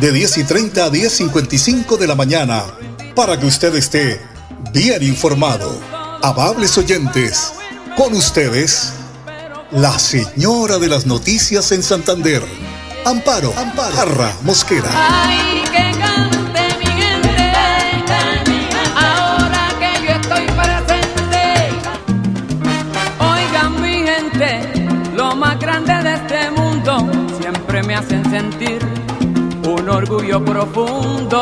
de 10 y 30 a 10.55 de la mañana, para que usted esté bien informado. Amables oyentes, con ustedes, la señora de las noticias en Santander, Amparo, Amparo, Parra Mosquera. Ay, que cante mi gente, ahora que yo estoy presente. Oigan mi gente, lo más grande de este mundo siempre me hacen sentir orgullo profundo.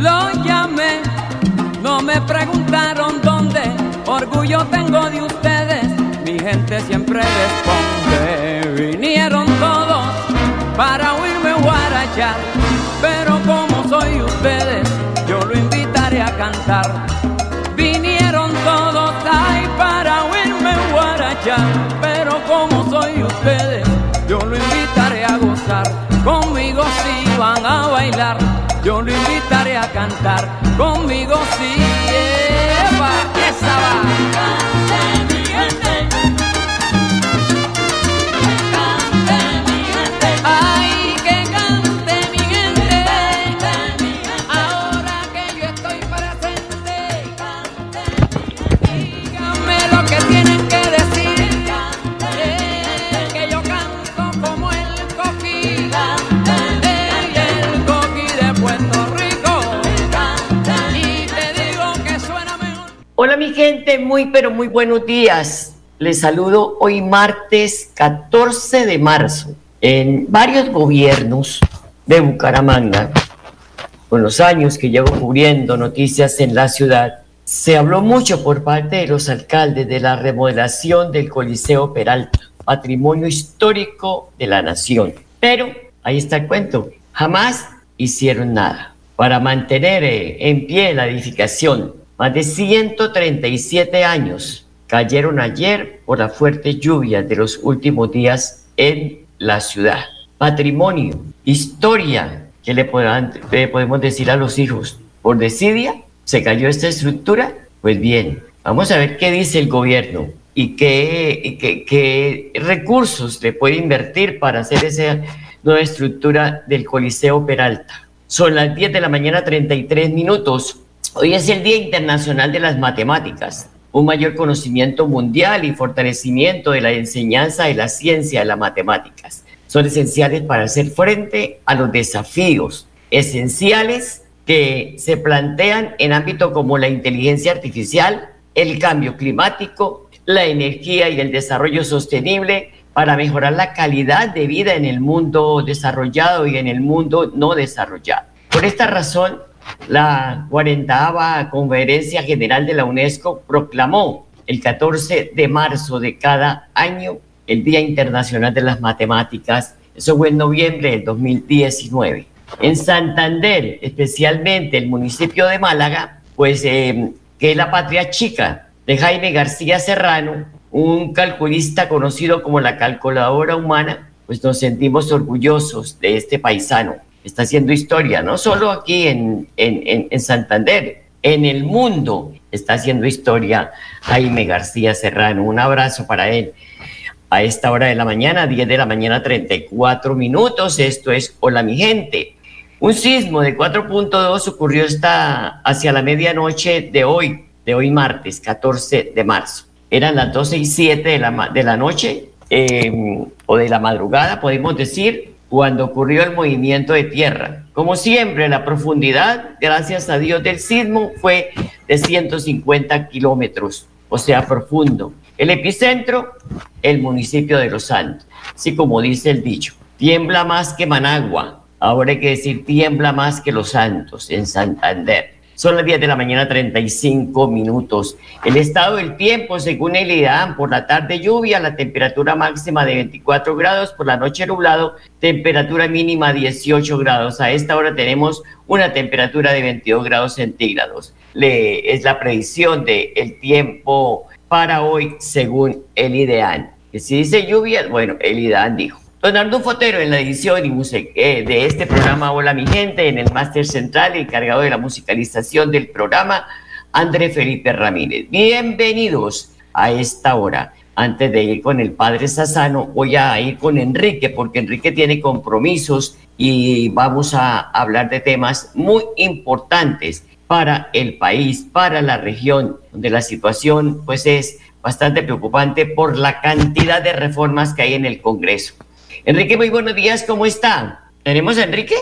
Lo llamé, no me preguntaron dónde, orgullo tengo de ustedes, mi gente siempre responde. Vinieron todos para oírme guarachar, pero como soy ustedes, yo lo invitaré a cantar pero como soy ustedes, yo lo invitaré a gozar, conmigo si van a bailar, yo lo invitaré a cantar, conmigo si Eva, esa va. Mi gente, muy pero muy buenos días. Les saludo hoy martes 14 de marzo. En varios gobiernos de Bucaramanga, con los años que llevo cubriendo noticias en la ciudad, se habló mucho por parte de los alcaldes de la remodelación del Coliseo Peralta, patrimonio histórico de la nación. Pero ahí está el cuento, jamás hicieron nada para mantener eh, en pie la edificación. Más de 137 años cayeron ayer por las fuertes lluvias de los últimos días en la ciudad. Patrimonio, historia, ¿qué le, podemos decir a los hijos? ¿Por desidia se cayó esta estructura? Pues bien, vamos a ver qué dice el gobierno y qué, y qué- qué recursos le puede invertir para hacer esa nueva estructura del Coliseo Peralta. Son las 10 de la mañana 33 minutos. Hoy es el Día Internacional de las Matemáticas, un mayor conocimiento mundial y fortalecimiento de la enseñanza de la ciencia de las matemáticas. Son esenciales para hacer frente a los desafíos esenciales que se plantean en ámbitos como la inteligencia artificial, el cambio climático, la energía y el desarrollo sostenible para mejorar la calidad de vida en el mundo desarrollado y en el mundo no desarrollado. Por esta razón, la 40 Conferencia General de la UNESCO proclamó el 14 de marzo de cada año el Día Internacional de las Matemáticas. Eso fue en noviembre del 2019. En Santander, especialmente el municipio de Málaga, pues eh, que es la patria chica de Jaime García Serrano, un calculista conocido como la calculadora humana, pues nos sentimos orgullosos de este paisano. Está haciendo historia, no solo aquí en, en, en, Santander, en el mundo está haciendo historia Jaime García Serrano. Un abrazo para él. A esta hora de la mañana, 10 de la mañana, 34 minutos. Esto es Hola mi gente. Un sismo de 4.2 ocurrió esta, hacia la medianoche de hoy, de hoy martes, 14 de marzo. Eran las 12 y 7 de la, de la noche eh, o de la madrugada, podemos decir, cuando ocurrió el movimiento de tierra. Como siempre, la profundidad, gracias a Dios, del sismo fue de 150 kilómetros, o sea, profundo. El epicentro, el municipio de Los Santos. Así como dice el dicho, tiembla más que Managua. Ahora hay que decir tiembla más que Los Santos en Santander. Son las 10 de la mañana, 35 minutos. El estado del tiempo, según el IDAN, por la tarde lluvia, la temperatura máxima de 24 grados, por la noche nublado, temperatura mínima 18 grados. A esta hora tenemos una temperatura de 22 grados centígrados. Es la predicción del el tiempo para hoy, según el IDEAN. Que si dice lluvia, bueno, el IDEAN dijo. Arnulfo Fotero en la edición y eh, de este programa Hola mi gente, en el máster central, encargado de la musicalización del programa, André Felipe Ramírez. Bienvenidos a esta hora. Antes de ir con el padre Sassano, voy a ir con Enrique, porque Enrique tiene compromisos y vamos a hablar de temas muy importantes para el país, para la región, donde la situación pues es bastante preocupante por la cantidad de reformas que hay en el Congreso. Enrique, muy buenos días, ¿cómo está? ¿Tenemos a Enrique?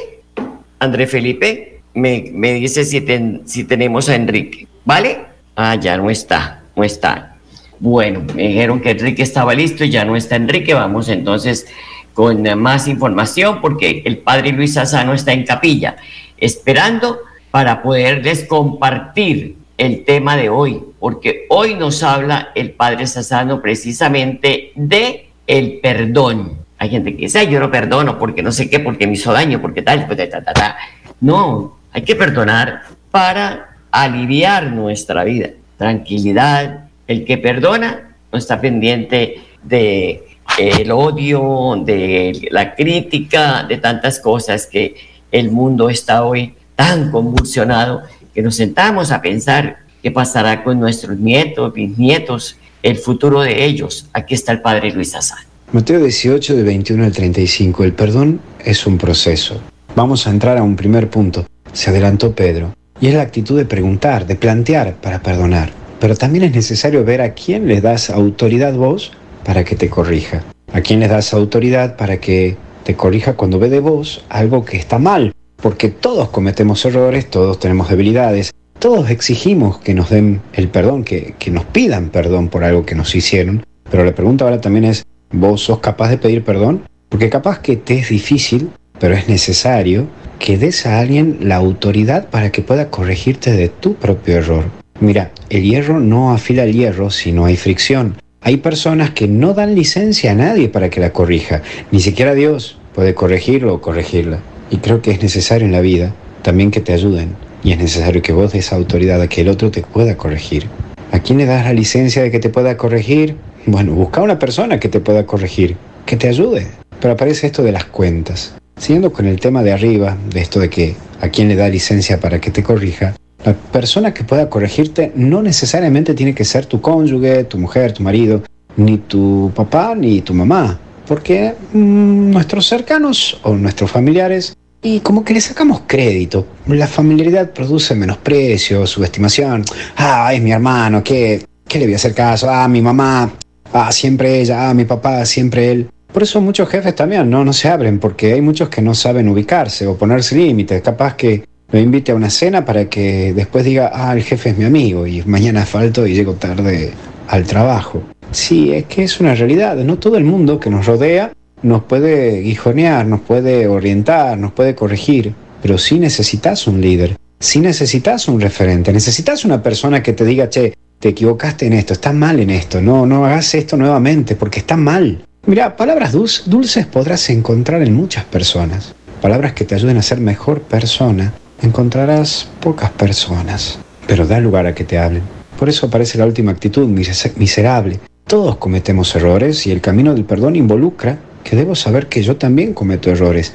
André Felipe, me, me dice si, si tenemos a Enrique, ¿vale? Ah, ya no está, no está. Bueno, me dijeron que Enrique estaba listo y ya no está Enrique. Vamos entonces con más información porque el padre Luis Sassano está en capilla, esperando para poderles compartir el tema de hoy, porque hoy nos habla el padre Sassano precisamente de el perdón. Hay gente que dice, yo no perdono porque no sé qué, porque me hizo daño, porque tal, pues, ta, ta, ta. No, hay que perdonar para aliviar nuestra vida. Tranquilidad. El que perdona no está pendiente de el odio, de la crítica, de tantas cosas que el mundo está hoy tan convulsionado que nos sentamos a pensar qué pasará con nuestros nietos, bisnietos, el futuro de ellos. Aquí está el padre Luis Azar. Mateo 18 de 21 al 35. El perdón es un proceso. Vamos a entrar a un primer punto. Se adelantó Pedro. Y es la actitud de preguntar, de plantear para perdonar. Pero también es necesario ver a quién le das autoridad vos para que te corrija. A quién le das autoridad para que te corrija cuando ve de vos algo que está mal. Porque todos cometemos errores, todos tenemos debilidades, todos exigimos que nos den el perdón, que, que nos pidan perdón por algo que nos hicieron. Pero la pregunta ahora también es, vos sos capaz de pedir perdón, porque capaz que te es difícil, pero es necesario que des a alguien la autoridad para que pueda corregirte de tu propio error. Mira, el hierro no afila el hierro si no hay fricción. Hay personas que no dan licencia a nadie para que la corrija, ni siquiera Dios puede corregirlo o corregirla. Y creo que es necesario en la vida también que te ayuden. Y es necesario que vos des autoridad a que el otro te pueda corregir. ¿A quién le das la licencia de que te pueda corregir? Bueno, busca una persona que te pueda corregir, que te ayude. Pero aparece esto de las cuentas. Siguiendo con el tema de arriba, de esto de que a quién le da licencia para que te corrija, la persona que pueda corregirte no necesariamente tiene que ser tu cónyuge, tu mujer, tu marido, ni tu papá, ni tu mamá. Porque mm, nuestros cercanos o nuestros familiares, y como que le sacamos crédito. La familiaridad produce menosprecio, subestimación. Ah, es mi hermano, ¿qué, qué le voy a hacer caso? Ah, mi mamá, ah, siempre ella, ah, mi papá, siempre él. Por eso muchos jefes también no, no se abren, porque hay muchos que no saben ubicarse o ponerse límites. Capaz que lo invite a una cena para que después diga, ah, el jefe es mi amigo y mañana falto y llego tarde al trabajo. Sí, es que es una realidad. No todo el mundo que nos rodea nos puede guijonear, nos puede orientar, nos puede corregir, pero sí necesitas un líder, sí necesitas un referente, necesitas una persona que te diga, che, te equivocaste en esto, estás mal en esto, no, no hagas esto nuevamente porque está mal. Mira, palabras dulces podrás encontrar en muchas personas. Palabras que te ayuden a ser mejor persona, encontrarás pocas personas, pero da lugar a que te hablen. Por eso aparece la última actitud, miserable. Todos cometemos errores y el camino del perdón involucra que debo saber que yo también cometo errores,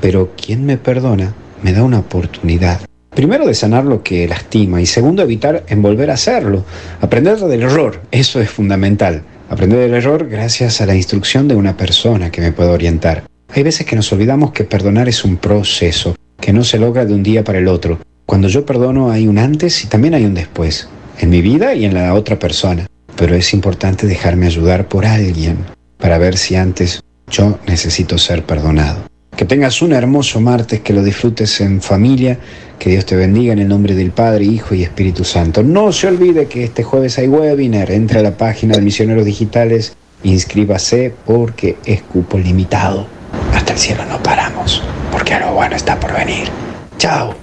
pero quien me perdona me da una oportunidad Primero de sanar lo que lastima y segundo evitar envolver a hacerlo. Aprender del error, eso es fundamental. Aprender del error gracias a la instrucción de una persona que me pueda orientar. Hay veces que nos olvidamos que perdonar es un proceso, que no se logra de un día para el otro. Cuando yo perdono hay un antes y también hay un después, en mi vida y en la otra persona. Pero es importante dejarme ayudar por alguien para ver si antes yo necesito ser perdonado. Que tengas un hermoso martes, que lo disfrutes en familia, que Dios te bendiga en el nombre del Padre, Hijo y Espíritu Santo. No se olvide que este jueves hay webinar, entre a la página de Misioneros Digitales, inscríbase porque es cupo limitado. Hasta el cielo no paramos, porque algo bueno está por venir. Chao.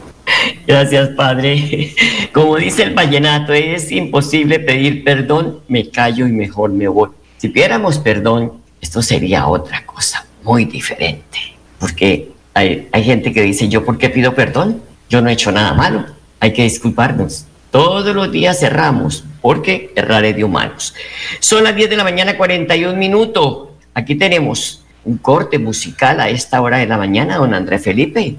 Gracias, Padre. Como dice el vallenato, es imposible pedir perdón, me callo y mejor me voy. Si pidiéramos perdón, esto sería otra cosa muy diferente. Porque hay, hay gente que dice, ¿yo por qué pido perdón? Yo no he hecho nada malo. Hay que disculparnos. Todos los días cerramos, porque erraré de humanos. Son las 10 de la mañana, 41 minutos. Aquí tenemos un corte musical a esta hora de la mañana, don Andrés Felipe.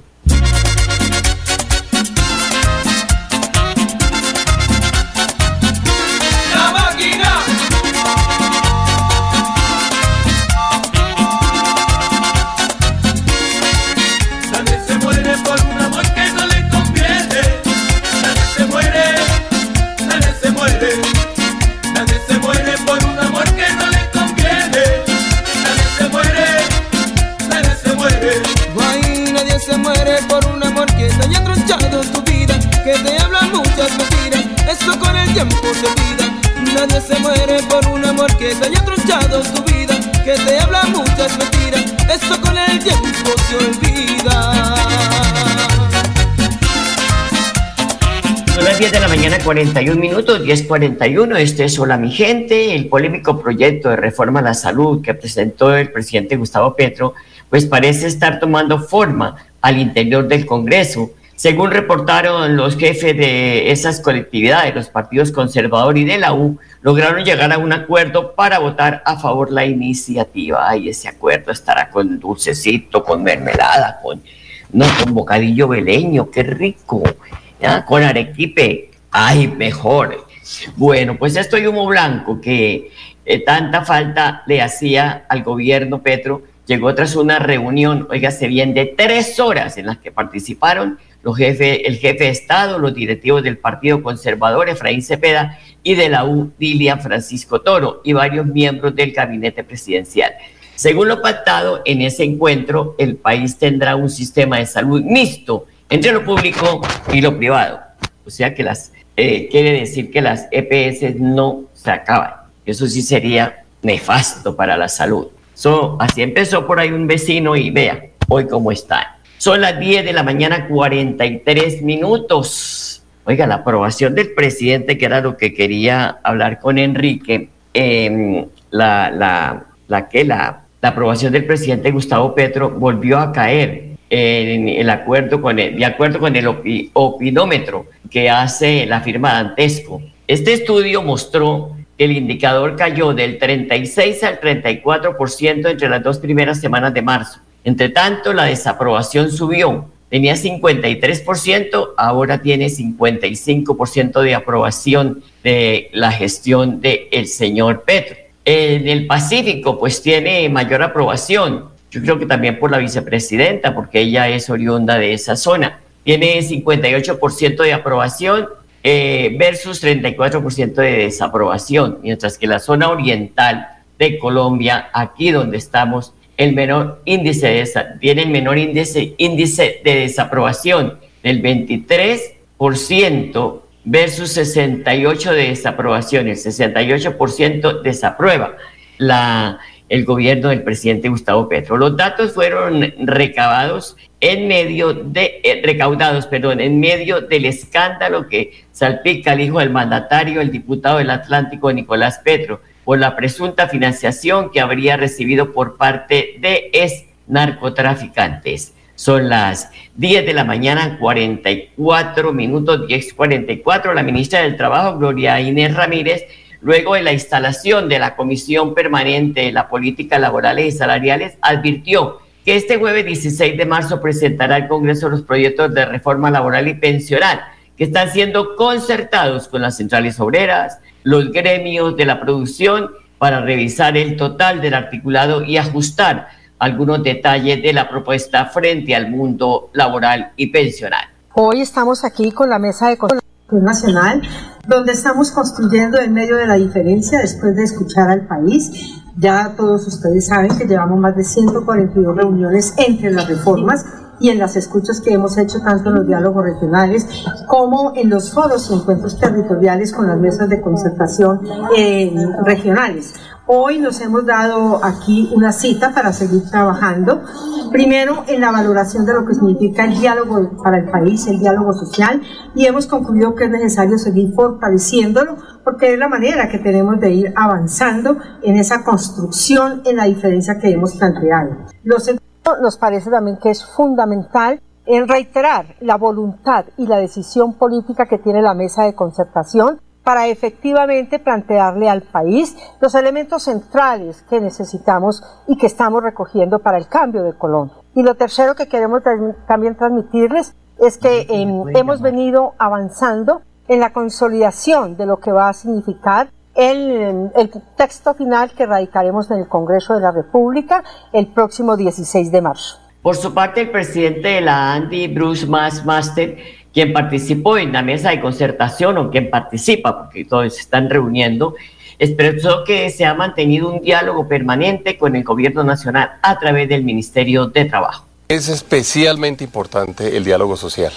Tiempo se olvida. Nadie se muere por un amor que te haya tronchado tu vida, que te habla muchas mentiras. Eso con el tiempo se olvida. Son las 10 de la mañana, 41 minutos, 10.41. Este es Hola mi gente, el polémico proyecto de reforma a la salud que presentó el presidente Gustavo Petro, pues parece estar tomando forma al interior del Congreso. Según reportaron los jefes de esas colectividades, los partidos conservador y de la U, lograron llegar a un acuerdo para votar a favor la iniciativa. Ay, ese acuerdo estará con dulcecito, con mermelada, con, no, con bocadillo veleño, qué rico, con arequipe, ay, mejor. Bueno, pues esto y humo blanco que eh, tanta falta le hacía al gobierno Petro, llegó tras una reunión, oígase bien, de tres horas en las que participaron los jefes, el jefe de Estado, los directivos del Partido Conservador, Efraín Cepeda, y de la U, Dilian Francisco Toro, y varios miembros del gabinete presidencial. Según lo pactado en ese encuentro, el país tendrá un sistema de salud mixto entre lo público y lo privado. O sea que las, eh, quiere decir que las EPS no se acaban. Eso sí sería nefasto para la salud. So, así empezó por ahí un vecino y vea hoy cómo está. Son las 10 de la mañana, 43 minutos. Oiga, la aprobación del presidente, que era lo que quería hablar con Enrique, em, la, la, la, que la, la aprobación del presidente Gustavo Petro volvió a caer en el acuerdo con el, de acuerdo con el opinómetro que hace la firma Dantesco. Este estudio mostró que el indicador cayó del 36 al 34% entre las dos primeras semanas de marzo entre tanto, la desaprobación subió. Tenía 53%, ahora tiene 55% de aprobación de la gestión del el señor Petro. En el Pacífico, pues tiene mayor aprobación. Yo creo que también por la vicepresidenta, porque ella es oriunda de esa zona. Tiene 58% de aprobación eh, versus 34% de desaprobación, mientras que la zona oriental de Colombia, aquí donde estamos, el menor índice de tiene el menor índice, índice de desaprobación del 23% versus 68 de desaprobación. El 68% desaprueba la, el gobierno del presidente Gustavo Petro. Los datos fueron recabados en medio de, eh, recaudados, perdón, en medio del escándalo que salpica al hijo del mandatario, el diputado del Atlántico Nicolás Petro por la presunta financiación que habría recibido por parte de ex narcotraficantes. Son las 10 de la mañana, 44 minutos, 10.44. La ministra del Trabajo, Gloria Inés Ramírez, luego de la instalación de la Comisión Permanente de la Política Laborales y Salariales, advirtió que este jueves 16 de marzo presentará al Congreso los proyectos de reforma laboral y pensional que están siendo concertados con las centrales obreras, los gremios de la producción para revisar el total del articulado y ajustar algunos detalles de la propuesta frente al mundo laboral y pensional. Hoy estamos aquí con la mesa de nacional, donde estamos construyendo en medio de la diferencia después de escuchar al país. Ya todos ustedes saben que llevamos más de 142 reuniones entre las reformas y en las escuchas que hemos hecho tanto en los diálogos regionales como en los foros y encuentros territoriales con las mesas de concertación eh, regionales. Hoy nos hemos dado aquí una cita para seguir trabajando, primero en la valoración de lo que significa el diálogo para el país, el diálogo social, y hemos concluido que es necesario seguir fortaleciéndolo porque es la manera que tenemos de ir avanzando en esa construcción, en la diferencia que hemos planteado. Nos parece también que es fundamental en reiterar la voluntad y la decisión política que tiene la mesa de concertación para efectivamente plantearle al país los elementos centrales que necesitamos y que estamos recogiendo para el cambio de Colombia. Y lo tercero que queremos también transmitirles es que em, hemos venido avanzando en la consolidación de lo que va a significar el, el, texto final que radicaremos en el Congreso de la República el próximo 16 de marzo. Por su parte, el presidente de la ANDI, Bruce Master, quien participó en la mesa de concertación o quien participa, porque todos se están reuniendo, expresó que se ha mantenido un diálogo permanente con el gobierno nacional a través del Ministerio de Trabajo. Es especialmente importante el diálogo social.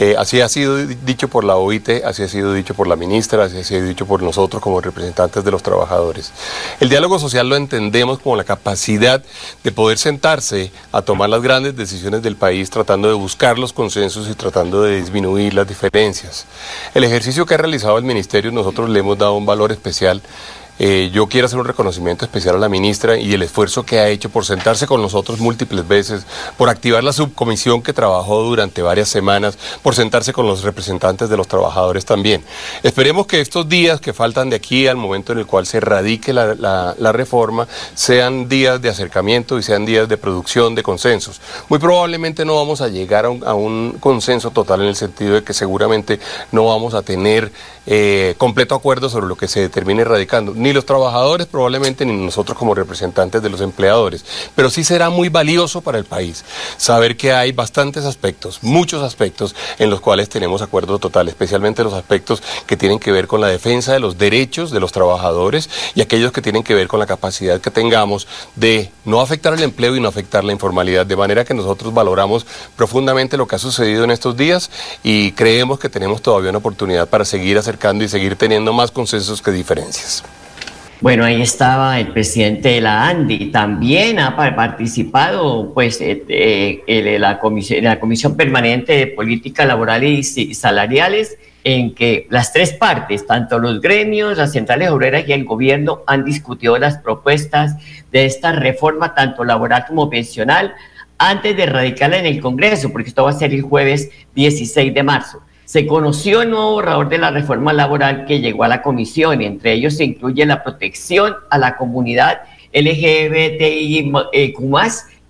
Eh, así ha sido dicho por la OIT, así ha sido dicho por la ministra, así ha sido dicho por nosotros como representantes de los trabajadores. El diálogo social lo entendemos como la capacidad de poder sentarse a tomar las grandes decisiones del país tratando de buscar los consensos y tratando de disminuir las diferencias. El ejercicio que ha realizado el ministerio nosotros le hemos dado un valor especial eh, yo quiero hacer un reconocimiento especial a la ministra y el esfuerzo que ha hecho por sentarse con nosotros múltiples veces, por activar la subcomisión que trabajó durante varias semanas, por sentarse con los representantes de los trabajadores también. Esperemos que estos días que faltan de aquí al momento en el cual se radique la, reforma sean días de acercamiento y sean días de producción de consensos. Muy probablemente no vamos a llegar a un, consenso total en el sentido de que seguramente no vamos a tener eh, completo acuerdo sobre lo que se determine radicando ni los trabajadores probablemente ni nosotros como representantes de los empleadores, pero sí será muy valioso para el país saber que hay bastantes aspectos, muchos aspectos en los cuales tenemos acuerdo total, especialmente los aspectos que tienen que ver con la defensa de los derechos de los trabajadores y aquellos que tienen que ver con la capacidad que tengamos de no afectar el empleo y no afectar la informalidad, de manera que nosotros valoramos profundamente lo que ha sucedido en estos días y creemos que tenemos todavía una oportunidad para seguir acercando y seguir teniendo más consensos que diferencias. Bueno, ahí estaba el presidente de la ANDI. También ha participado pues, eh, la, comisión, la Comisión Permanente de Política Laboral y Salariales, en que las tres partes, tanto los gremios, las centrales obreras y el gobierno, han discutido las propuestas de esta reforma, tanto laboral como pensional, antes de radicarla en el Congreso, porque esto va a ser el jueves 16 de marzo. Se conoció el nuevo borrador de la reforma laboral que llegó a la comisión y entre ellos se incluye la protección a la comunidad LGBTIQ+,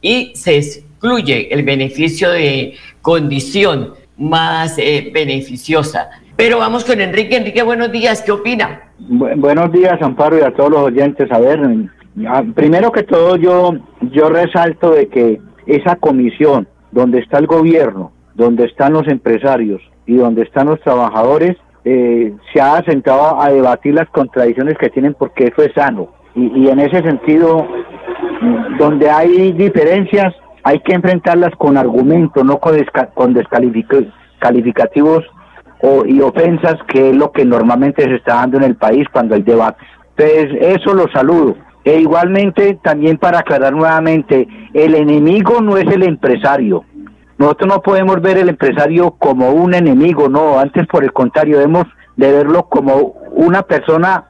y se excluye el beneficio de condición más eh, beneficiosa. Pero vamos con Enrique. Enrique, buenos días. ¿Qué opina? buenos días, Amparo, y a todos los oyentes. A ver, primero que todo yo, yo resalto de que esa comisión donde está el gobierno, donde están los empresarios, y donde están los trabajadores, eh, se ha sentado a debatir las contradicciones que tienen porque eso es sano. Y, en ese sentido, donde hay diferencias, hay que enfrentarlas con argumentos, no con, con descalificativos o, y ofensas, que es lo que normalmente se está dando en el país cuando hay debate. Entonces, eso lo saludo. E igualmente, también para aclarar nuevamente, el enemigo no es el empresario, nosotros no podemos ver el empresario como un enemigo, no, antes por el contrario, debemos de verlo como una persona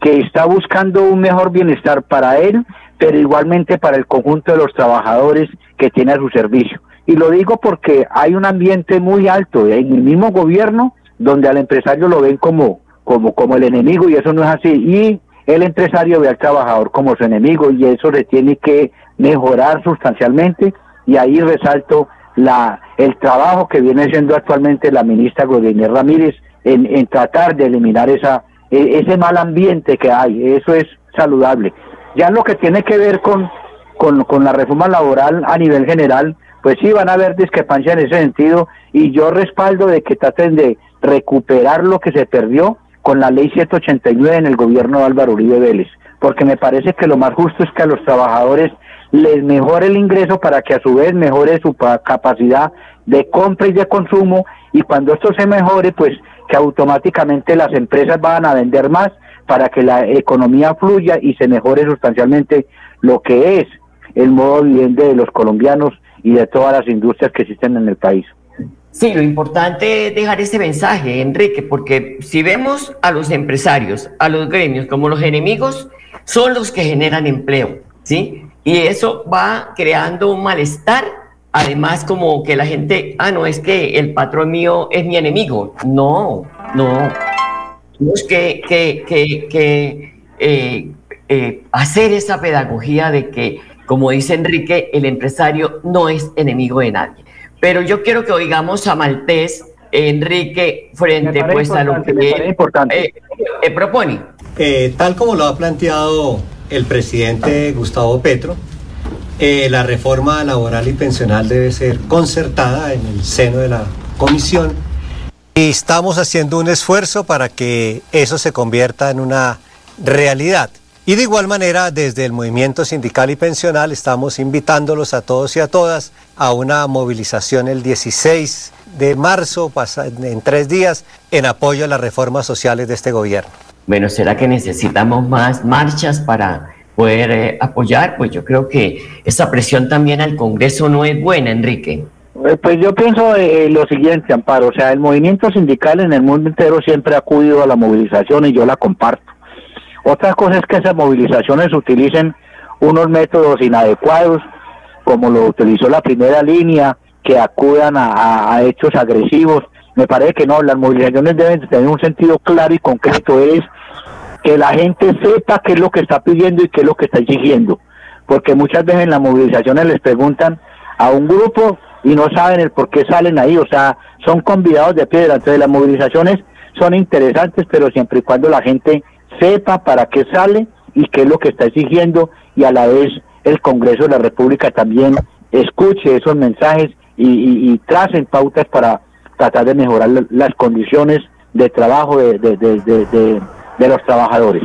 que está buscando un mejor bienestar para él, pero igualmente para el conjunto de los trabajadores que tiene a su servicio. Y lo digo porque hay un ambiente muy alto en el mismo gobierno donde al empresario lo ven como, como, como el enemigo y eso no es así. Y el empresario ve al trabajador como su enemigo y eso le tiene que mejorar sustancialmente y ahí resalto la, el trabajo que viene siendo actualmente la ministra Godínez Ramírez en, tratar de eliminar esa, e, ese mal ambiente que hay. Eso es saludable. Ya lo que tiene que ver con, con, con la reforma laboral a nivel general, pues sí van a haber discrepancias en ese sentido y yo respaldo de que traten de recuperar lo que se perdió con la ley 189 en el gobierno de Álvaro Uribe Vélez, porque me parece que lo más justo es que a los trabajadores les mejore el ingreso para que a su vez mejore su capacidad de compra y de consumo y cuando esto se mejore, pues que automáticamente las empresas van a vender más para que la economía fluya y se mejore sustancialmente lo que es el modo viviente de los colombianos y de todas las industrias que existen en el país. Sí, lo importante es dejar ese mensaje, Enrique, porque si vemos a los empresarios, a los gremios como los enemigos, son los que generan empleo, ¿sí? Y eso va creando un malestar, además como que la gente, ah, no, es que el patrón mío es mi enemigo. No, no. Tenemos que, que, que, eh, eh, hacer esa pedagogía de que, como dice Enrique, el empresario no es enemigo de nadie. Pero yo quiero que oigamos a Maltés, Enrique, frente pues a lo que eh, eh, propone. Eh, tal como lo ha planteado el presidente Gustavo Petro, la reforma laboral y pensional debe ser concertada en el seno de la comisión y estamos haciendo un esfuerzo para que eso se convierta en una realidad. Y de igual manera, desde el movimiento sindical y pensional estamos invitándolos a todos y a todas a una movilización el 16 de marzo, en tres días, en apoyo a las reformas sociales de este gobierno. Bueno, ¿será que necesitamos más marchas para poder eh, apoyar? Pues yo creo que esa presión también al Congreso no es buena, Enrique. Eh, pues yo pienso eh, lo siguiente, Amparo, o sea, el movimiento sindical en el mundo entero siempre ha acudido a la movilización y yo la comparto. Otra cosa es que esas movilizaciones utilicen unos métodos inadecuados, como lo utilizó la primera línea, que acudan a, hechos agresivos. Me parece que no, las movilizaciones deben tener un sentido claro y concreto, es que la gente sepa qué es lo que está pidiendo y qué es lo que está exigiendo. Porque muchas veces en las movilizaciones les preguntan a un grupo y no saben el por qué salen ahí, o sea, son convidados de piedra. Entonces las movilizaciones son interesantes, pero siempre y cuando la gente sepa para qué sale y qué es lo que está exigiendo y a la vez el Congreso de la República también escuche esos mensajes y, tracen pautas para tratar de mejorar las condiciones de trabajo de, de, los trabajadores.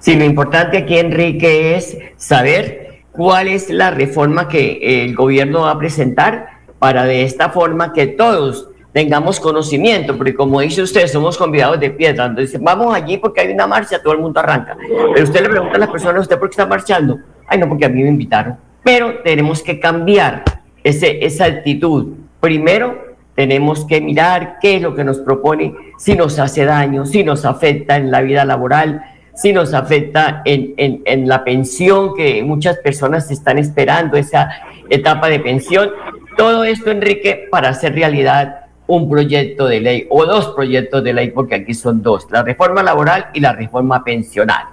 Sí, lo importante aquí, Enrique, es saber cuál es la reforma que el gobierno va a presentar para de esta forma que todos tengamos conocimiento, porque como dice usted, somos convidados de piedra. Entonces, vamos allí porque hay una marcha, todo el mundo arranca. Pero usted le pregunta a las personas, ¿usted por qué está marchando? Ay, no, porque a mí me invitaron. Pero tenemos que cambiar ese, esa actitud. Primero, tenemos que mirar qué es lo que nos propone, si nos hace daño, si nos afecta en la vida laboral, si nos afecta en, en, la pensión que muchas personas están esperando, esa etapa de pensión. Todo esto, Enrique, para hacer realidad un proyecto de ley o dos proyectos de ley, porque aquí son dos, la reforma laboral y la reforma pensional.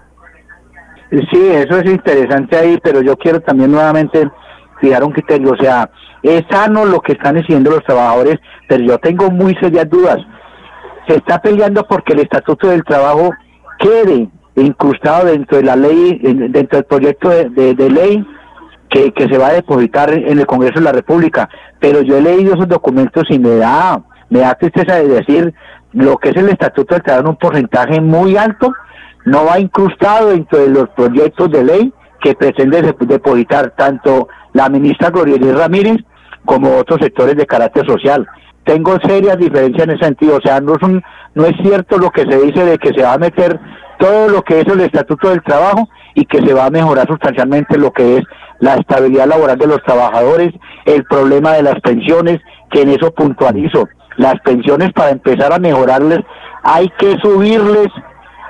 Sí, eso es interesante ahí, pero yo quiero también nuevamente fijar un criterio, o sea, es sano lo que están diciendo los trabajadores, pero yo tengo muy serias dudas. Se está peleando porque el Estatuto del Trabajo quede incrustado dentro de la ley, dentro del proyecto de, ley que, que, se va a depositar en el Congreso de la República pero yo he leído esos documentos y me da, me da tristeza de decir lo que es el Estatuto del Trabajo en un porcentaje muy alto, no va incrustado dentro de los proyectos de ley que pretende depositar tanto la ministra Gloria Ramírez como otros sectores de carácter social. Tengo serias diferencias en ese sentido, o sea, no es, no es cierto lo que se dice de que se va a meter todo lo que es el Estatuto del Trabajo y que se va a mejorar sustancialmente lo que es la estabilidad laboral de los trabajadores, el problema de las pensiones, que en eso puntualizo. Las pensiones para empezar a mejorarles hay que subirles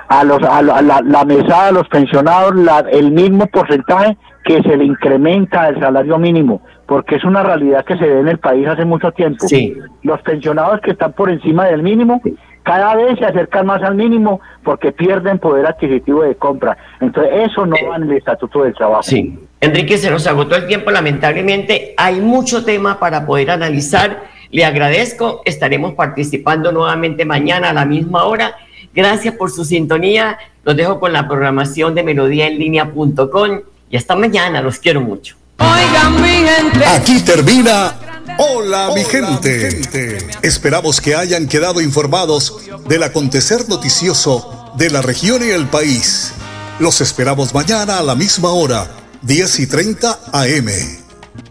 a, los, a, la, mesada a los pensionados el mismo porcentaje que se le incrementa al salario mínimo, porque es una realidad que se ve en el país hace mucho tiempo. Sí. Los pensionados que están por encima del mínimo cada vez se acercan más al mínimo porque pierden poder adquisitivo de compra. Entonces, eso no va en el Estatuto del Trabajo. Sí. Enrique, se nos agotó el tiempo, lamentablemente. Hay mucho tema para poder analizar. Le agradezco. Estaremos participando nuevamente mañana a la misma hora. Gracias por su sintonía. Los dejo con la programación de melodíaenlínea.com y hasta mañana. Los quiero mucho. Oigan, mi gente. Aquí termina Hola, mi, gente. Esperamos que hayan quedado informados del acontecer noticioso de la región y el país. Los esperamos mañana a la misma hora 10 y 30 AM.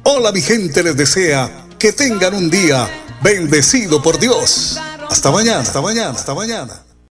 Hola mi gente les desea que tengan un día bendecido por Dios. Hasta mañana, hasta mañana, hasta mañana.